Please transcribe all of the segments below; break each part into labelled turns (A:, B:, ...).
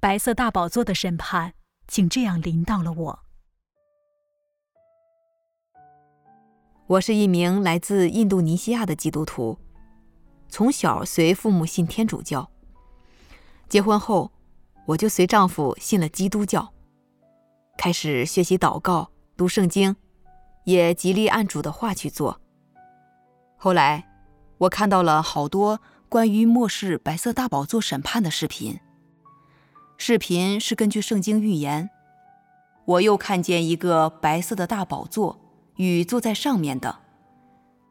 A: 白色大宝座的审判竟这样临到了我。
B: 我是一名来自印度尼西亚的基督徒，从小随父母信天主教。结婚后，我就随丈夫信了基督教，开始学习祷告、读圣经，也极力按主的话去做。后来，我看到了好多关于末世白色大宝座审判的视频。视频是根据圣经预言。我又看见一个白色的大宝座与坐在上面的，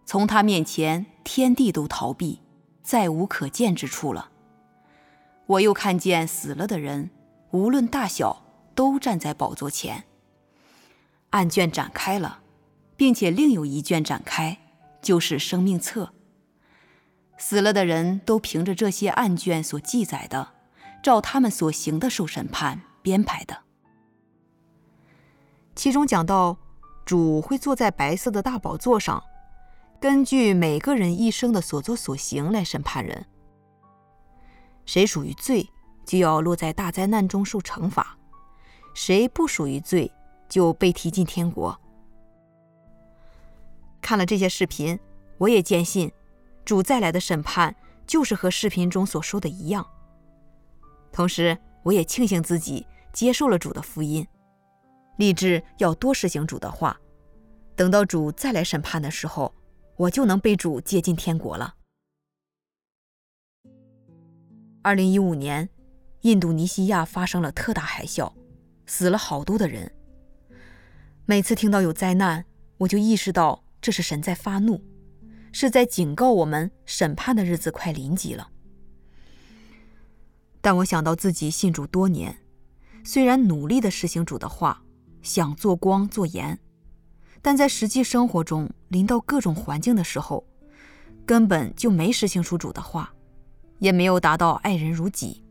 B: 从他面前天地都逃避，再无可见之处了。我又看见死了的人，无论大小，都站在宝座前。案卷展开了，并且另有一卷展开，就是生命册。死了的人都凭着这些案卷所记载的，照他们所行的受审判编排的。其中讲到，主会坐在白色的大宝座上，根据每个人一生的所作所行来审判人。谁属于罪，就要落在大灾难中受惩罚；谁不属于罪，就被提进天国。看了这些视频，我也坚信，主再来的审判就是和视频中所说的一样。同时，我也庆幸自己接受了主的福音，立志要多实行主的话。等到主再来审判的时候，我就能被主接进天国了。二零一五年，印度尼西亚发生了特大海啸，死了好多的人。每次听到有灾难，我就意识到这是神在发怒，是在警告我们审判的日子快临近了。但我想到自己信主多年，虽然努力地实行主的话，想做光做盐，但在实际生活中临到各种环境的时候，根本就没实行出主的话。也没有达到爱人如己。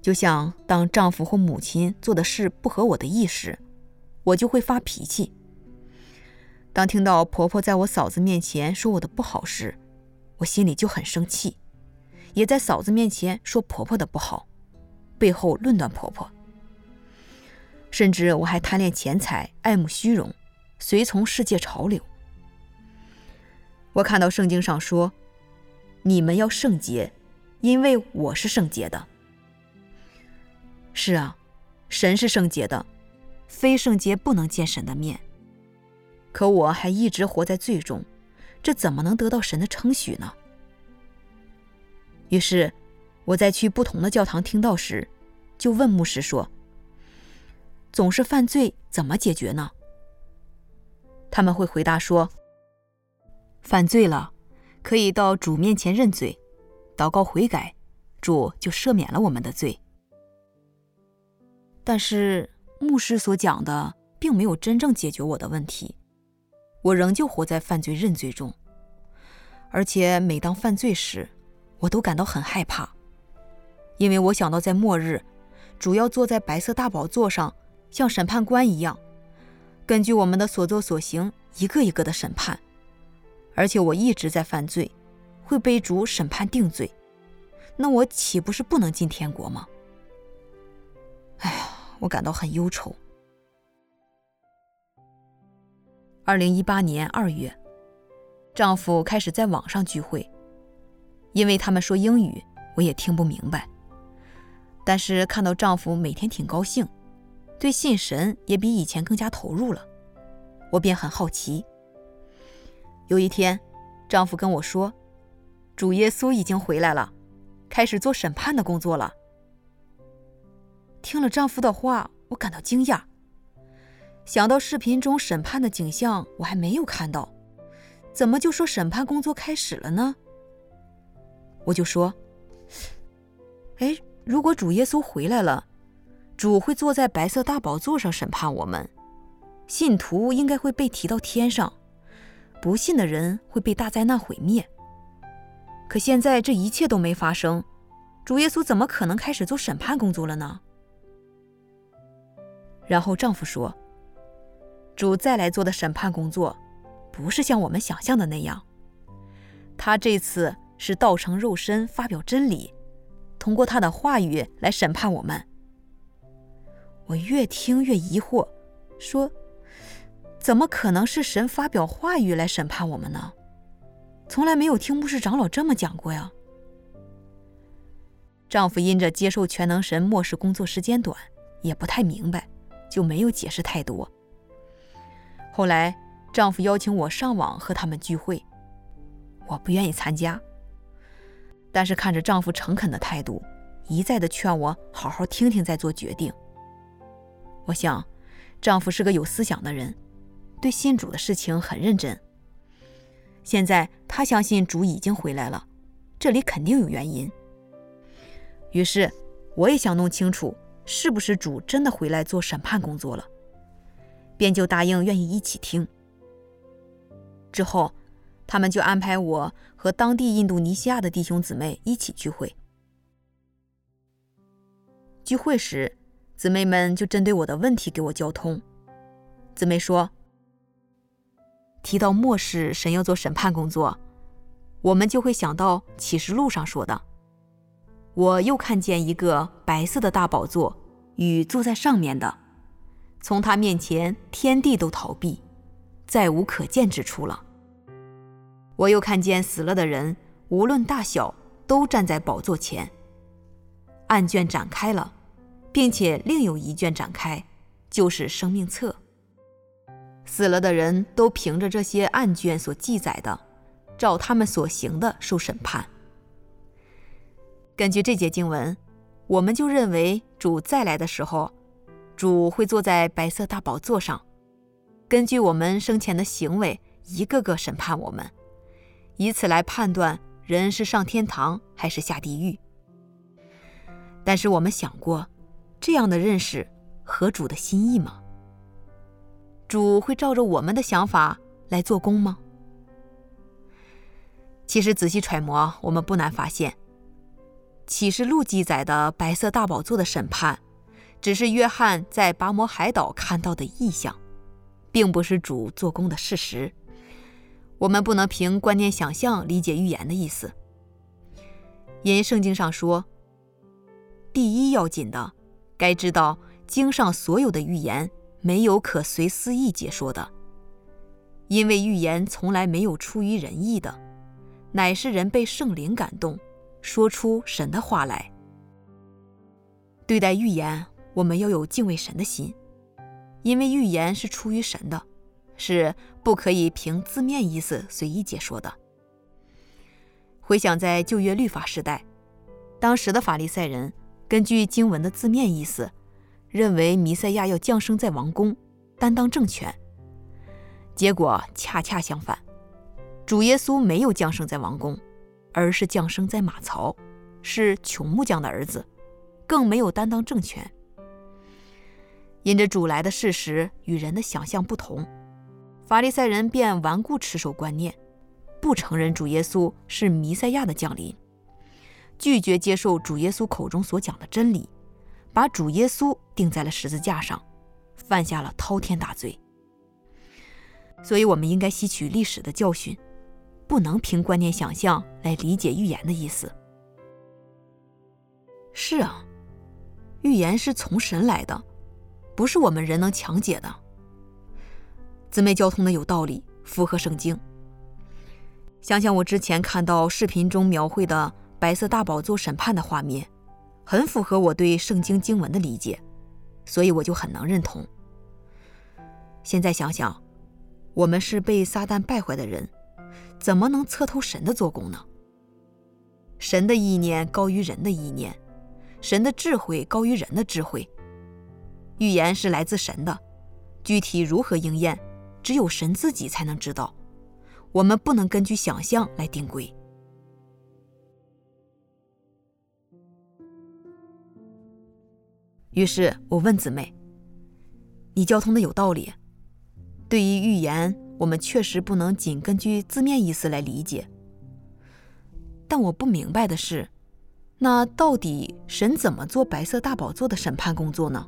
B: 就像当丈夫或母亲做的事不合我的意时，我就会发脾气；当听到婆婆在我嫂子面前说我的不好时，我心里就很生气，也在嫂子面前说婆婆的不好，背后论断婆婆。甚至我还贪恋钱财，爱慕虚荣，随从世界潮流。我看到圣经上说。你们要圣洁，因为我是圣洁的。是啊，神是圣洁的，非圣洁不能见神的面。可我还一直活在罪中，这怎么能得到神的称许呢？于是，我在去不同的教堂听到时，就问牧师说：“总是犯罪，怎么解决呢？”他们会回答说：“犯罪了。”可以到主面前认罪，祷告悔改，主就赦免了我们的罪。但是牧师所讲的并没有真正解决我的问题，我仍旧活在犯罪认罪中，而且每当犯罪时，我都感到很害怕，因为我想到在末日，主要坐在白色大宝座上，像审判官一样，根据我们的所作所行，一个一个的审判。而且我一直在犯罪，会被主审判定罪，那我岂不是不能进天国吗？哎呀，我感到很忧愁。二零一八年二月，丈夫开始在网上聚会，因为他们说英语，我也听不明白。但是看到丈夫每天挺高兴，对信神也比以前更加投入了，我便很好奇。有一天，丈夫跟我说：“主耶稣已经回来了，开始做审判的工作了。”听了丈夫的话，我感到惊讶。想到视频中审判的景象，我还没有看到，怎么就说审判工作开始了呢？我就说：“哎，如果主耶稣回来了，主会坐在白色大宝座上审判我们，信徒应该会被提到天上。”不信的人会被大灾难毁灭。可现在这一切都没发生，主耶稣怎么可能开始做审判工作了呢？然后丈夫说：“主再来做的审判工作，不是像我们想象的那样。他这次是道成肉身发表真理，通过他的话语来审判我们。我越听越疑惑，说：“怎么可能是神发表话语来审判我们呢？从来没有听牧师长老这么讲过呀。”丈夫因着接受全能神末世工作时间短，也不太明白，就没有解释太多。后来，丈夫邀请我上网和他们聚会，我不愿意参加。但是看着丈夫诚恳的态度，一再的劝我好好听听再做决定。我想，丈夫是个有思想的人，对信主的事情很认真。现在他相信主已经回来了，这里肯定有原因。于是，我也想弄清楚是不是主真的回来做审判工作了，便就答应愿意一起听。之后，他们就安排我和当地印度尼西亚的弟兄姊妹一起聚会。聚会时，姊妹们就针对我的问题给我交通。姊妹说：“提到末世神要做审判工作，我们就会想到启示录上说的。”我又看见一个白色的大宝座与坐在上面的，从他面前天地都逃避，再无可见之处了。我又看见死了的人，无论大小，都站在宝座前。案卷展开了，并且另有一卷展开，就是生命册。死了的人都凭着这些案卷所记载的，照他们所行的受审判。根据这节经文，我们就认为主再来的时候，主会坐在白色大宝座上，根据我们生前的行为，一个个审判我们，以此来判断人是上天堂还是下地狱。但是我们想过，这样的认识合主的心意吗？主会照着我们的想法来做工吗？其实仔细揣摩，我们不难发现。启示录记载的白色大宝座的审判，只是约翰在拔摩海岛看到的异象，并不是主做工的事实。我们不能凭观念想象理解预言的意思，因圣经上说，第一要紧的，该知道经上所有的预言没有可随私意解说的，因为预言从来没有出于人意的，乃是人被圣灵感动。说出神的话来。对待预言，我们要有敬畏神的心，因为预言是出于神的，是不可以凭字面意思随意解说的。回想在旧约律法时代，当时的法利赛人根据经文的字面意思，认为弥赛亚要降生在王宫，担当政权。结果恰恰相反，主耶稣没有降生在王宫。而是降生在马槽，是穷木匠的儿子，更没有担当政权。因着主来的事实与人的想象不同，法利赛人便顽固持守观念，不承认主耶稣是弥赛亚的降临，拒绝接受主耶稣口中所讲的真理，把主耶稣钉在了十字架上，犯下了滔天大罪。所以，我们应该吸取历史的教训。不能凭观念想象来理解预言的意思。是啊，预言是从神来的，不是我们人能强解的。姊妹交通的有道理，符合圣经。想想我之前看到视频中描绘的白色大宝座审判的画面，很符合我对圣经经文的理解，所以我就很能认同。现在想想，我们是被撒旦败坏的人。怎么能测透神的做工呢？神的意念高于人的意念，神的智慧高于人的智慧。预言是来自神的，具体如何应验，只有神自己才能知道。我们不能根据想象来定规。于是我问姊妹：“你交通的有道理，对于预言。”我们确实不能仅根据字面意思来理解，但我不明白的是，那到底神怎么做白色大宝座的审判工作呢？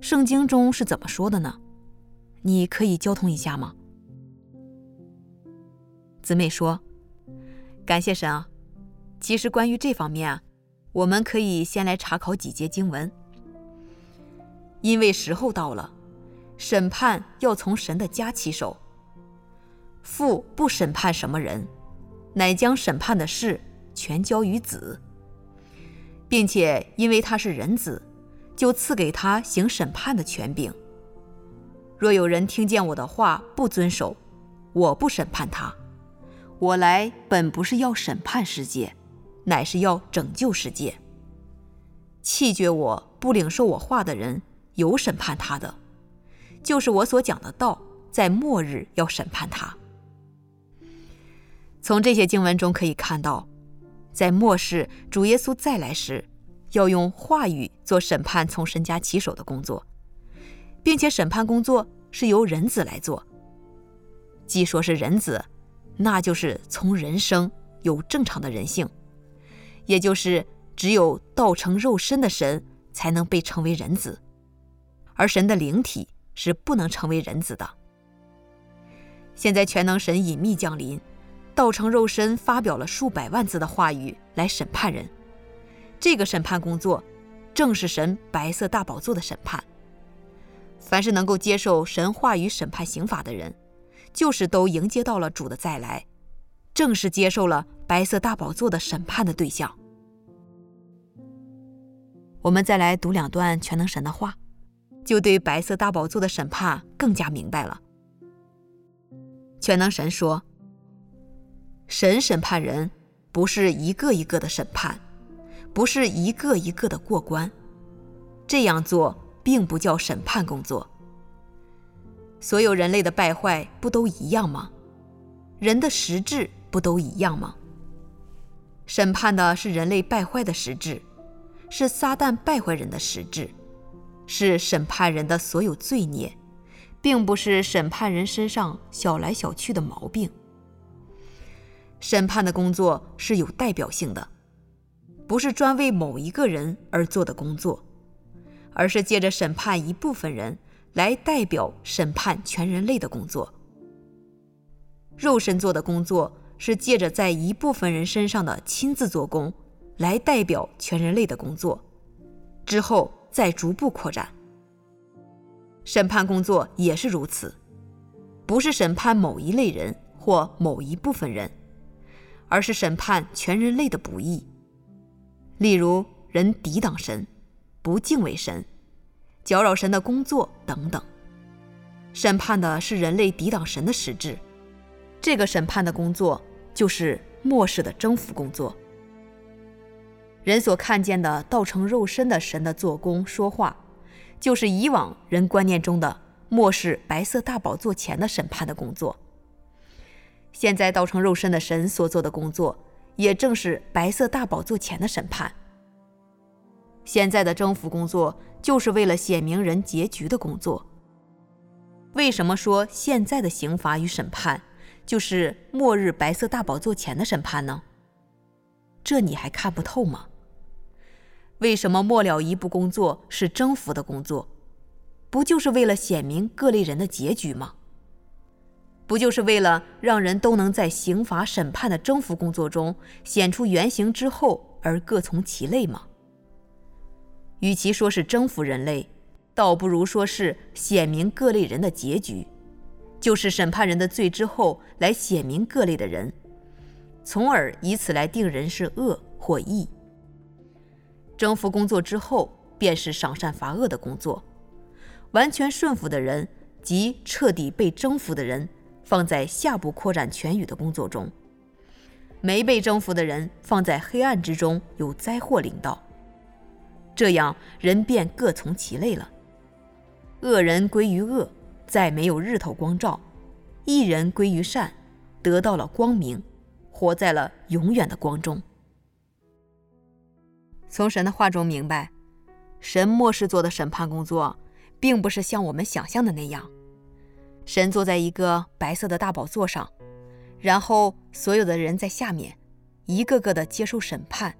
B: 圣经中是怎么说的呢？你可以交通一下吗？姊妹说：“感谢神啊，其实关于这方面，我们可以先来查考几节经文。因为时候到了，审判要从神的家起手。父不审判什么人，乃将审判的事全交于子，并且因为他是人子，就赐给他行审判的权柄。若有人听见我的话不遵守，我不审判他。我来本不是要审判世界，乃是要拯救世界。弃绝我不领受我话的人，有审判他的，就是我所讲的道，在末日要审判他。从这些经文中可以看到，在末世主耶稣再来时，要用话语做审判从神家起手的工作，并且审判工作是由人子来做。既说是人子，那就是从人生，有正常的人性，也就是只有道成肉身的神才能被称为人子，而神的灵体是不能成为人子的。现在全能神隐秘降临。道成肉身，发表了数百万字的话语来审判人。这个审判工作，正是神白色大宝座的审判。凡是能够接受神话语审判刑罚的人，就是都迎接到了主的再来，正是接受了白色大宝座的审判的对象。我们再来读两段全能神的话，就对白色大宝座的审判更加明白了。全能神说。神审判人，不是一个一个的审判，不是一个一个的过关，这样做并不叫审判工作。所有人类的败坏不都一样吗？人的实质不都一样吗？审判的是人类败坏的实质，是撒旦败坏人的实质，是审判人的所有罪孽，并不是审判人身上小来小去的毛病。审判的工作是有代表性的，不是专为某一个人而做的工作，而是借着审判一部分人来代表审判全人类的工作。肉身做的工作是借着在一部分人身上的亲自做工来代表全人类的工作，之后再逐步扩展。审判工作也是如此，不是审判某一类人或某一部分人。而是审判全人类的不义，例如人抵挡神、不敬畏神、搅扰神的工作等等。审判的是人类抵挡神的实质，这个审判的工作就是末世的征服工作。人所看见的道成肉身的神的做工说话，就是以往人观念中的末世白色大宝座前的审判的工作。现在道成肉身的神所做的工作，也正是白色大宝座前的审判。现在的征服工作，就是为了显明人结局的工作。为什么说现在的刑罚与审判，就是末日白色大宝座前的审判呢？这你还看不透吗？为什么末了一步工作是征服的工作？不就是为了显明各类人的结局吗？不就是为了让人都能在刑罚审判的征服工作中显出原形之后而各从其类吗？与其说是征服人类，倒不如说是显明各类人的结局，就是审判人的罪之后来显明各类的人，从而以此来定人是恶或义。征服工作之后，便是赏善罚恶的工作，完全顺服的人即彻底被征服的人。放在下部扩展全宇的工作中，没被征服的人放在黑暗之中，有灾祸临到。这样人便各从其类了。恶人归于恶，再没有日头光照；一人归于善，得到了光明，活在了永远的光中。从神的话中明白，神末世做的审判工作，并不是像我们想象的那样。神坐在一个白色的大宝座上，然后所有的人在下面，一个个的接受审判。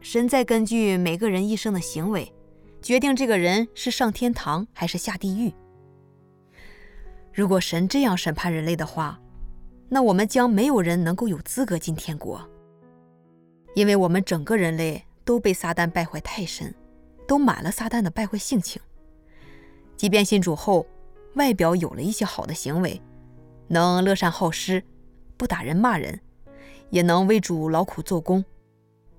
B: 神再根据每个人一生的行为，决定这个人是上天堂还是下地狱。如果神这样审判人类的话，那我们将没有人能够有资格进天国，因为我们整个人类都被撒旦败坏太深，都满了撒旦的败坏性情。即便信主后，外表有了一些好的行为，能乐善好施，不打人骂人，也能为主劳苦做工，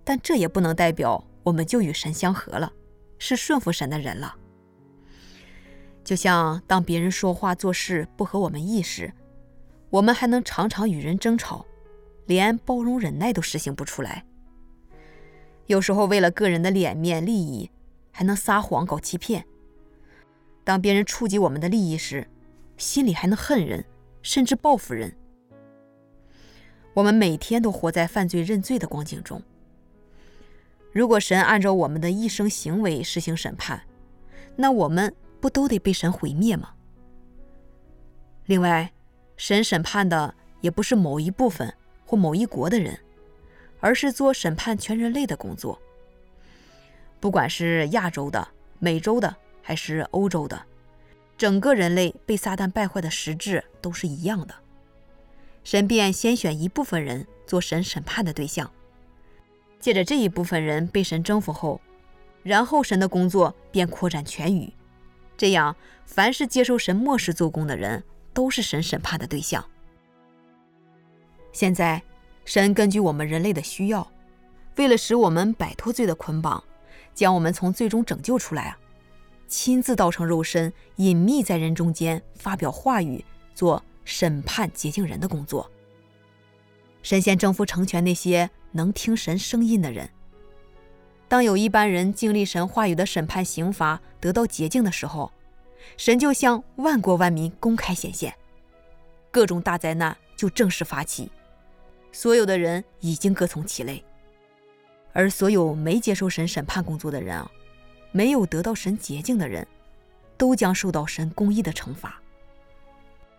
B: 但这也不能代表我们就与神相合了，是顺服神的人了。就像当别人说话做事不合我们意时，我们还能常常与人争吵，连包容忍耐都实行不出来。有时候为了个人的脸面利益，还能撒谎搞欺骗。当别人触及我们的利益时，心里还能恨人，甚至报复人。我们每天都活在犯罪认罪的光景中。如果神按照我们的一生行为实行审判，那我们不都得被神毁灭吗？另外，神审判的也不是某一部分或某一国的人。而是做审判全人类的工作，不管是亚洲的、美洲的还是欧洲的，整个人类被撒旦败坏的实质都是一样的。神便先选一部分人做神审判的对象，借着这一部分人被神征服后，然后神的工作便扩展全宇。这样，凡是接受神漠视做工的人，都是神审判的对象。现在。神根据我们人类的需要，为了使我们摆脱罪的捆绑，将我们从罪中拯救出来啊，亲自道成肉身，隐秘在人中间，发表话语，做审判洁净人的工作。神先征服成全那些能听神声音的人。当有一般人经历神话语的审判刑罚，得到洁净的时候，神就向万国万民公开显现，各种大灾难就正式发起。所有的人已经各从其类，而所有没接受神审判工作的人啊，没有得到神洁净的人，都将受到神公义的惩罚。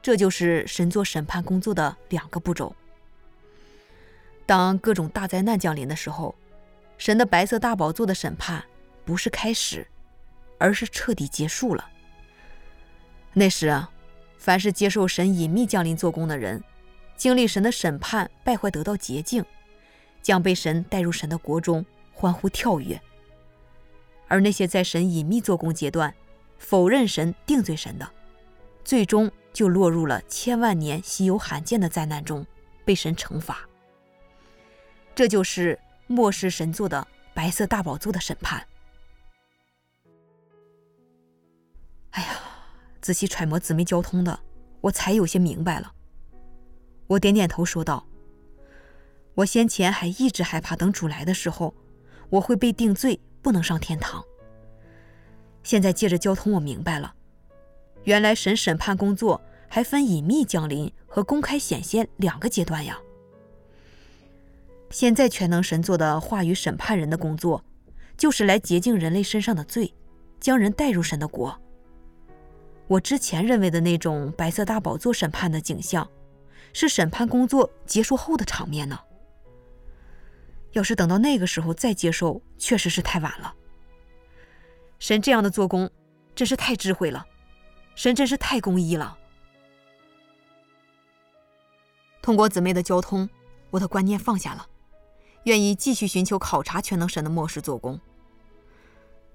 B: 这就是神做审判工作的两个步骤。当各种大灾难降临的时候，神的白色大宝座的审判不是开始，而是彻底结束了。那时啊，凡是接受神隐秘降临做工的人。经历神的审判，败坏得到洁净，将被神带入神的国中，欢呼跳跃；而那些在神隐秘做工阶段否认神、定罪神的，最终就落入了千万年稀有罕见的灾难中，被神惩罚。这就是末世神作的白色大宝座的审判。哎呀，仔细揣摩姊妹交通的，我才有些明白了。我点点头，说道：“我先前还一直害怕，等主来的时候，我会被定罪，不能上天堂。现在借着交通，我明白了，原来神审判工作还分隐秘降临和公开显现两个阶段呀。现在全能神做的话语审判人的工作，就是来洁净人类身上的罪，将人带入神的国。我之前认为的那种白色大宝座审判的景象。”是审判工作结束后的场面呢。要是等到那个时候再接受，确实是太晚了。神这样的做工，真是太智慧了，神真是太公义了。通过姊妹的交通，我的观念放下了，愿意继续寻求考察全能神的末世做工。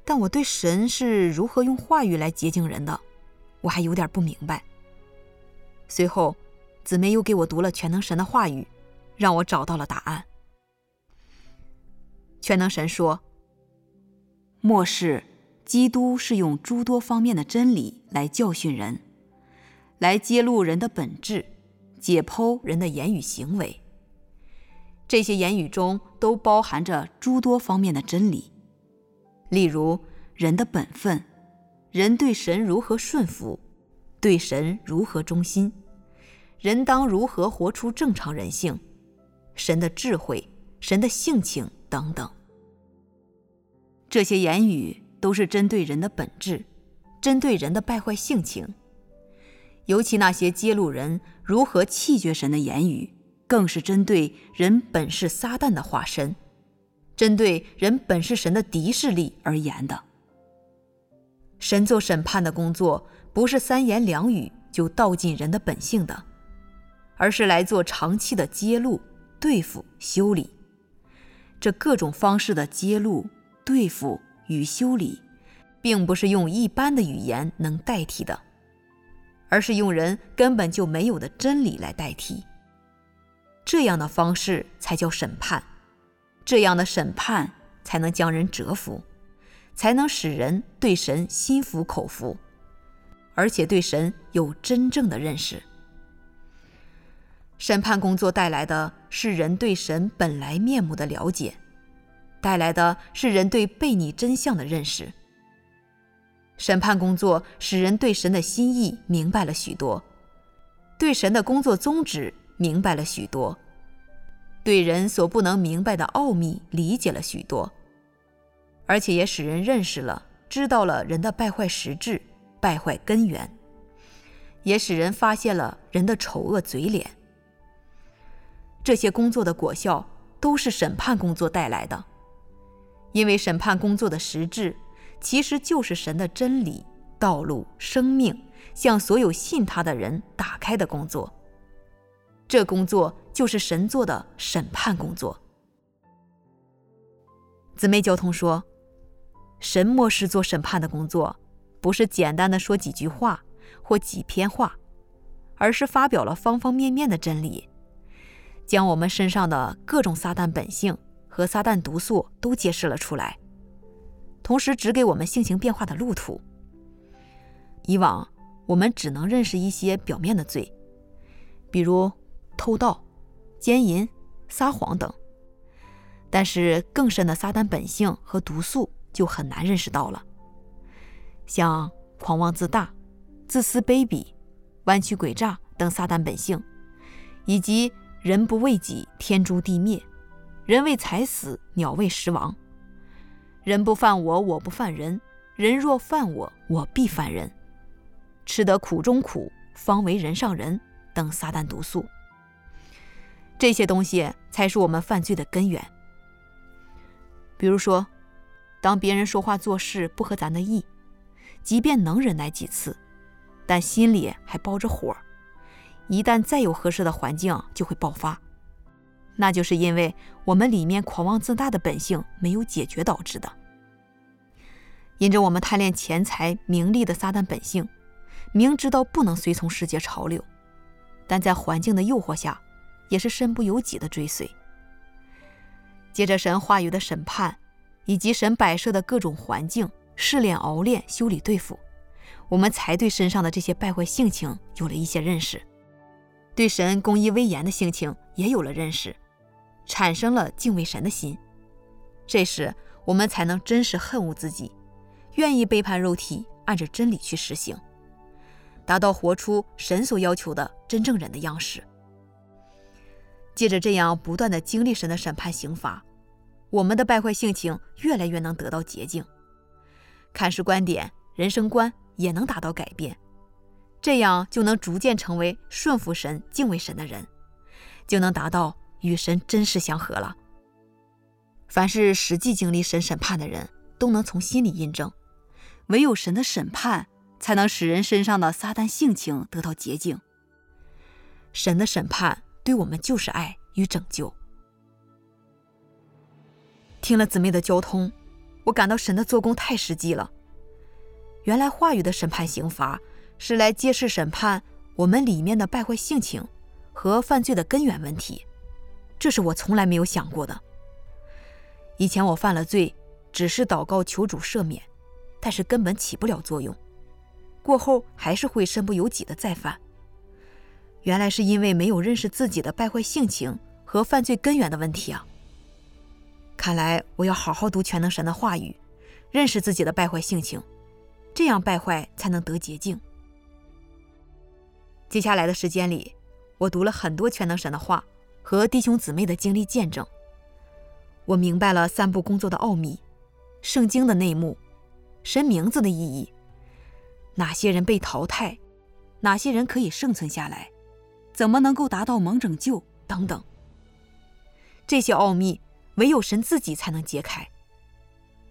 B: 但我对神是如何用话语来洁净人的，我还有点不明白。随后。姊妹又给我读了全能神的话语，让我找到了答案。全能神说：“末世，基督是用诸多方面的真理来教训人，来揭露人的本质，解剖人的言语行为。这些言语中都包含着诸多方面的真理，例如人的本分，人对神如何顺服，对神如何忠心。”人当如何活出正常人性？神的智慧、神的性情等等，这些言语都是针对人的本质，针对人的败坏性情。尤其那些揭露人如何弃绝神的言语，更是针对人本是撒旦的化身，针对人本是神的敌视力而言的。神做审判的工作，不是三言两语就道尽人的本性的。而是来做长期的揭露、对付、修理，这各种方式的揭露、对付与修理，并不是用一般的语言能代替的，而是用人根本就没有的真理来代替。这样的方式才叫审判，这样的审判才能将人折服，才能使人对神心服口服，而且对神有真正的认识。审判工作带来的是人对神本来面目的了解，带来的是人对悖逆真相的认识。审判工作使人对神的心意明白了许多，对神的工作宗旨明白了许多，对人所不能明白的奥秘理解了许多，而且也使人认识了、知道了人的败坏实质、败坏根源，也使人发现了人的丑恶嘴脸。这些工作的果效都是审判工作带来的，因为审判工作的实质其实就是神的真理、道路、生命向所有信他的人打开的工作。这工作就是神做的审判工作。姊妹交通说，神漠视做审判的工作，不是简单的说几句话或几篇话，而是发表了方方面面的真理。将我们身上的各种撒旦本性和撒旦毒素都揭示了出来，同时指给我们性情变化的路途。以往我们只能认识一些表面的罪，比如偷盗、奸淫、撒谎等，但是更深的撒旦本性和毒素就很难认识到了，像狂妄自大、自私卑鄙、弯曲诡诈等撒旦本性，以及。人不为己，天诛地灭；人为财死，鸟为食亡。人不犯我，我不犯人；人若犯我，我必犯人。吃得苦中苦，方为人上人。等撒旦毒素，这些东西才是我们犯罪的根源。比如说，当别人说话做事不合咱的意，即便能忍耐几次，但心里还包着火。一旦再有合适的环境，就会爆发，那就是因为我们里面狂妄自大的本性没有解决导致的。因着我们贪恋钱财名利的撒旦本性，明知道不能随从世界潮流，但在环境的诱惑下，也是身不由己的追随。接着神话语的审判，以及神摆设的各种环境试炼、熬炼、修理、对付，我们才对身上的这些败坏性情有了一些认识。对神公义威严的性情也有了认识，产生了敬畏神的心。这时，我们才能真实恨恶自己，愿意背叛肉体，按着真理去实行，达到活出神所要求的真正人的样式。借着这样不断的经历神的审判刑罚，我们的败坏性情越来越能得到洁净，看事观点、人生观也能达到改变。这样就能逐渐成为顺服神、敬畏神的人，就能达到与神真实相合了。凡是实际经历神审判的人，都能从心里印证，唯有神的审判，才能使人身上的撒旦性情得到洁净。神的审判对我们就是爱与拯救。听了姊妹的交通，我感到神的做工太实际了。原来话语的审判刑罚。是来揭示审判我们里面的败坏性情和犯罪的根源问题，这是我从来没有想过的。以前我犯了罪，只是祷告求主赦免，但是根本起不了作用，过后还是会身不由己的再犯。原来是因为没有认识自己的败坏性情和犯罪根源的问题啊！看来我要好好读全能神的话语，认识自己的败坏性情，这样败坏才能得洁净。接下来的时间里，我读了很多全能神的话和弟兄姊妹的经历见证。我明白了三步工作的奥秘，圣经的内幕，神名字的意义，哪些人被淘汰，哪些人可以生存下来，怎么能够达到蒙拯救等等。这些奥秘唯有神自己才能揭开。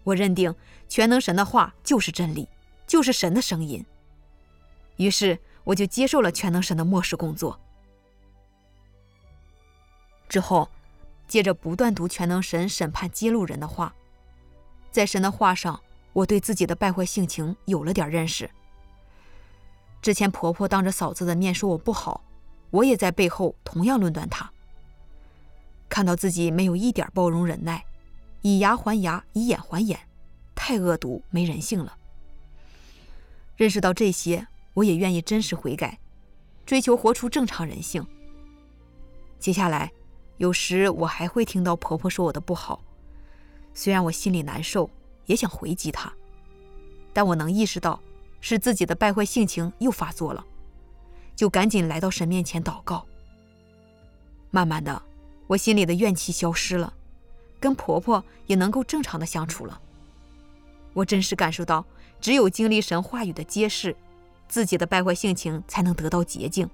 B: 我认定全能神的话就是真理，就是神的声音。于是。我就接受了全能神的末世工作。之后，接着不断读全能神审判揭露人的话，在神的话上，我对自己的败坏性情有了点认识。之前婆婆当着嫂子的面说我不好，我也在背后同样论断她。看到自己没有一点包容忍耐，以牙还牙，以眼还眼，太恶毒没人性了。认识到这些，我也愿意真实悔改，追求活出正常人性。接下来，有时我还会听到婆婆说我的不好，虽然我心里难受，也想回击她，但我能意识到是自己的败坏性情又发作了，就赶紧来到神面前祷告。慢慢的，我心里的怨气消失了，跟婆婆也能够正常的相处了。我真实感受到，只有经历神话语的揭示，自己的败坏性情才能得到洁净。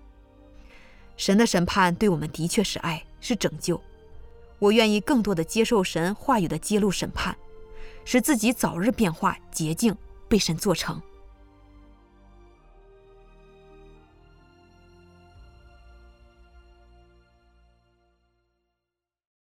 B: 神的审判对我们的确是爱，是拯救。我愿意更多的接受神话语的揭露审判，使自己早日变化洁净，被神做成。